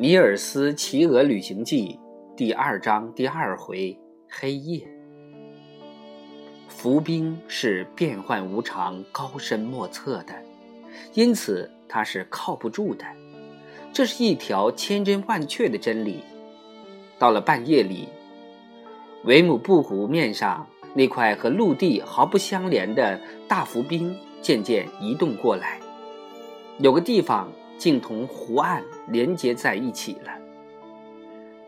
《尼尔斯骑鹅旅行记》第二章第二回：黑夜。伏兵是变幻无常、高深莫测的，因此它是靠不住的。这是一条千真万确的真理。到了半夜里，维姆布湖面上那块和陆地毫不相连的大浮冰渐渐移动过来，有个地方。竟同湖岸连接在一起了。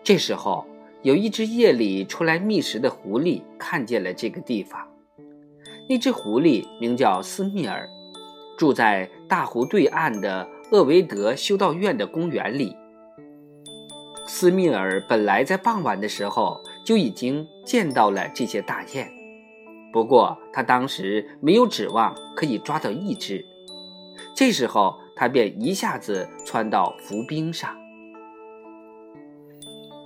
这时候，有一只夜里出来觅食的狐狸看见了这个地方。那只狐狸名叫斯密尔，住在大湖对岸的厄维德修道院的公园里。斯密尔本来在傍晚的时候就已经见到了这些大雁，不过他当时没有指望可以抓到一只。这时候。他便一下子窜到浮冰上。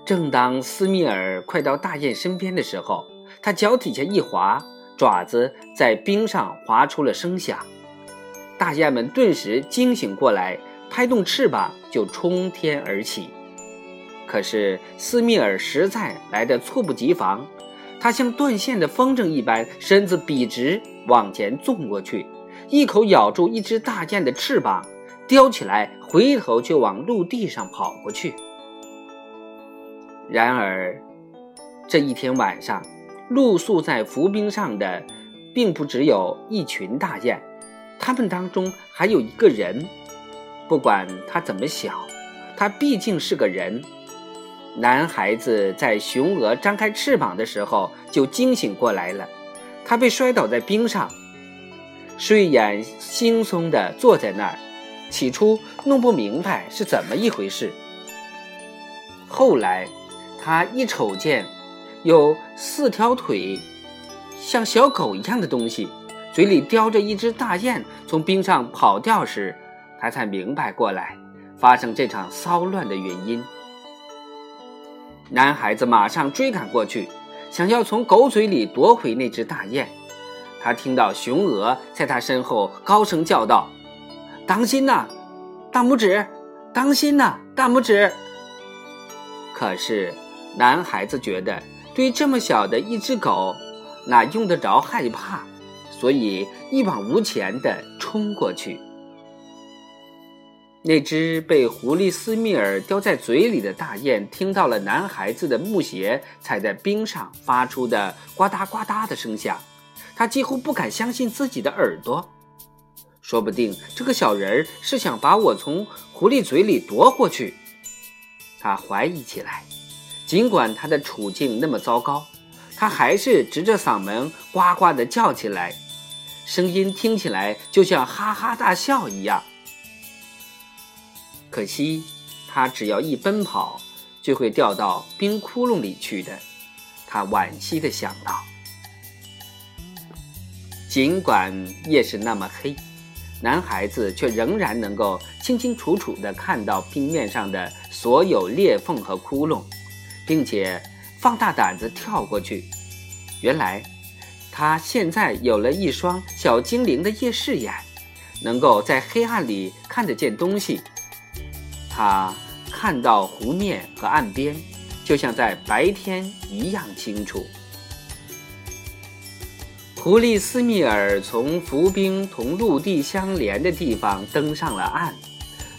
正当斯密尔快到大雁身边的时候，他脚底下一滑，爪子在冰上划出了声响。大雁们顿时惊醒过来，拍动翅膀就冲天而起。可是斯密尔实在来得猝不及防，他像断线的风筝一般，身子笔直往前纵过去，一口咬住一只大雁的翅膀。叼起来，回头就往陆地上跑过去。然而，这一天晚上，露宿在浮冰上的，并不只有一群大雁，他们当中还有一个人。不管他怎么小，他毕竟是个人。男孩子在雄鹅张开翅膀的时候就惊醒过来了，他被摔倒在冰上，睡眼惺忪地坐在那儿。起初弄不明白是怎么一回事，后来他一瞅见有四条腿，像小狗一样的东西，嘴里叼着一只大雁从冰上跑掉时，他才明白过来发生这场骚乱的原因。男孩子马上追赶过去，想要从狗嘴里夺回那只大雁。他听到雄鹅在他身后高声叫道。当心呐，大拇指！当心呐，大拇指！可是男孩子觉得，对这么小的一只狗，哪用得着害怕？所以一往无前的冲过去。那只被狐狸斯密尔叼在嘴里的大雁，听到了男孩子的木鞋踩在冰上发出的呱嗒呱嗒的声响，它几乎不敢相信自己的耳朵。说不定这个小人儿是想把我从狐狸嘴里夺过去，他怀疑起来。尽管他的处境那么糟糕，他还是直着嗓门呱呱地叫起来，声音听起来就像哈哈大笑一样。可惜，他只要一奔跑，就会掉到冰窟窿里去的。他惋惜地想到。尽管夜是那么黑。男孩子却仍然能够清清楚楚地看到冰面上的所有裂缝和窟窿，并且放大胆子跳过去。原来，他现在有了一双小精灵的夜视眼，能够在黑暗里看得见东西。他看到湖面和岸边，就像在白天一样清楚。狐狸斯密尔从浮冰同陆地相连的地方登上了岸。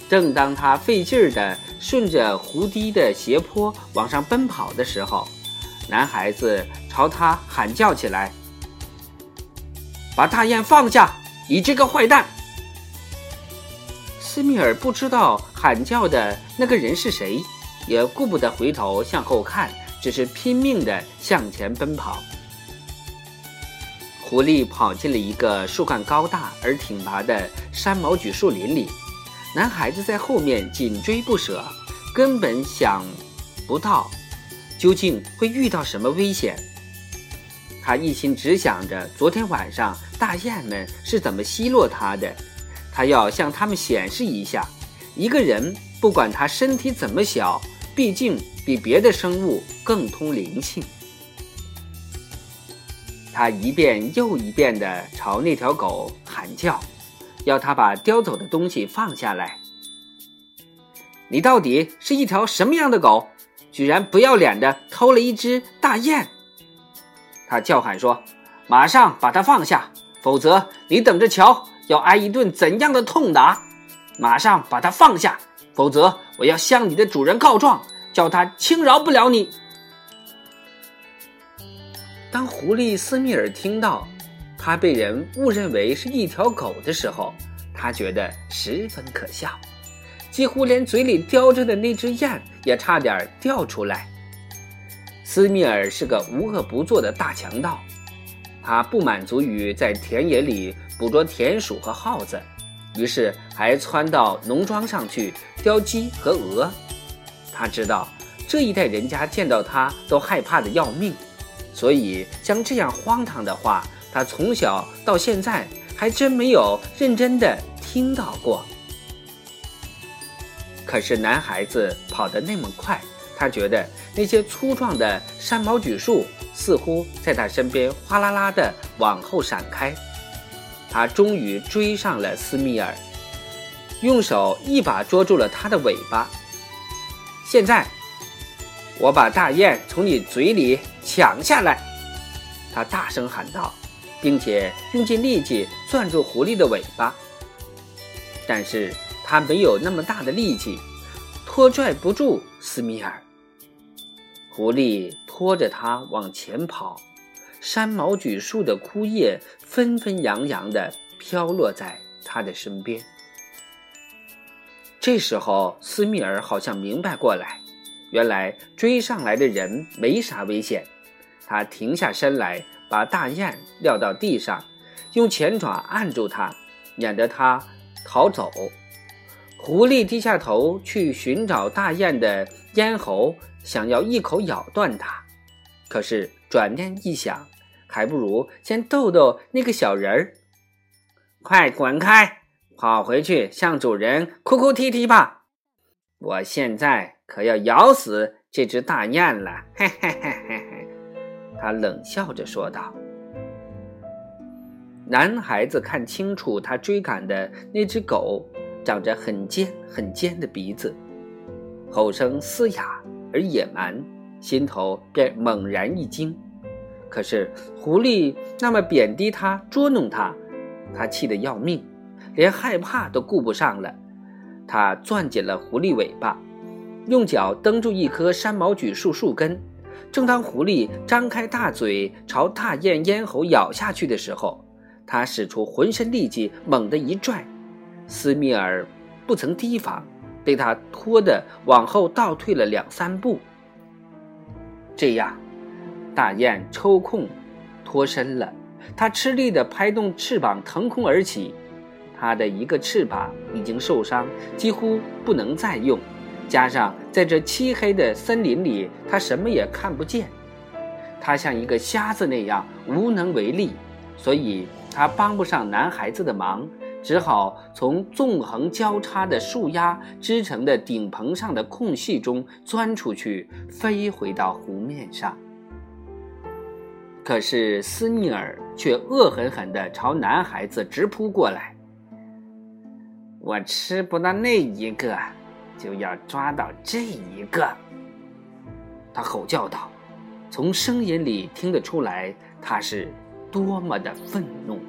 正当他费劲儿地顺着湖堤的斜坡往上奔跑的时候，男孩子朝他喊叫起来：“把大雁放下！你这个坏蛋！”斯密尔不知道喊叫的那个人是谁，也顾不得回头向后看，只是拼命地向前奔跑。狐狸跑进了一个树干高大而挺拔的山毛榉树林里，男孩子在后面紧追不舍，根本想不到究竟会遇到什么危险。他一心只想着昨天晚上大雁们是怎么奚落他的，他要向他们显示一下，一个人不管他身体怎么小，毕竟比别的生物更通灵性。他一遍又一遍地朝那条狗喊叫，要他把叼走的东西放下来。你到底是一条什么样的狗？居然不要脸的偷了一只大雁！”他叫喊说：“马上把它放下，否则你等着瞧，要挨一顿怎样的痛打！马上把它放下，否则我要向你的主人告状，叫他轻饶不了你。”当狐狸斯密尔听到他被人误认为是一条狗的时候，他觉得十分可笑，几乎连嘴里叼着的那只雁也差点掉出来。斯密尔是个无恶不作的大强盗，他不满足于在田野里捕捉田鼠和耗子，于是还窜到农庄上去叼鸡和鹅。他知道这一代人家见到他都害怕的要命，所以像这样荒唐的话，他从小到现在还真没有认真的听到过。可是男孩子跑得那么快。他觉得那些粗壮的山毛榉树似乎在他身边哗啦啦地往后闪开。他终于追上了斯密尔，用手一把捉住了他的尾巴。现在，我把大雁从你嘴里抢下来！他大声喊道，并且用尽力气攥住狐狸的尾巴。但是他没有那么大的力气，拖拽不住斯密尔。狐狸拖着他往前跑，山毛榉树的枯叶纷纷扬扬地飘落在他的身边。这时候，斯密尔好像明白过来，原来追上来的人没啥危险。他停下身来，把大雁撂到地上，用前爪按住它，免得它逃走。狐狸低下头去寻找大雁的咽喉。想要一口咬断它，可是转念一想，还不如先逗逗那个小人儿。快滚开，跑回去向主人哭哭啼啼吧！我现在可要咬死这只大雁了！嘿嘿嘿，他冷笑着说道。男孩子看清楚，他追赶的那只狗长着很尖很尖的鼻子，吼声嘶哑。而野蛮，心头便猛然一惊。可是狐狸那么贬低他、捉弄他，他气得要命，连害怕都顾不上了。他攥紧了狐狸尾巴，用脚蹬住一棵山毛榉树树根。正当狐狸张开大嘴朝大雁咽喉咬下去的时候，他使出浑身力气，猛地一拽，斯密尔不曾提防。被他拖得往后倒退了两三步。这样，大雁抽空脱身了。它吃力地拍动翅膀，腾空而起。它的一个翅膀已经受伤，几乎不能再用。加上在这漆黑的森林里，他什么也看不见。他像一个瞎子那样无能为力，所以他帮不上男孩子的忙。只好从纵横交叉的树丫织成的顶棚上的空隙中钻出去，飞回到湖面上。可是斯密尔却恶狠狠地朝男孩子直扑过来。我吃不到那一个，就要抓到这一个！他吼叫道，从声音里听得出来，他是多么的愤怒。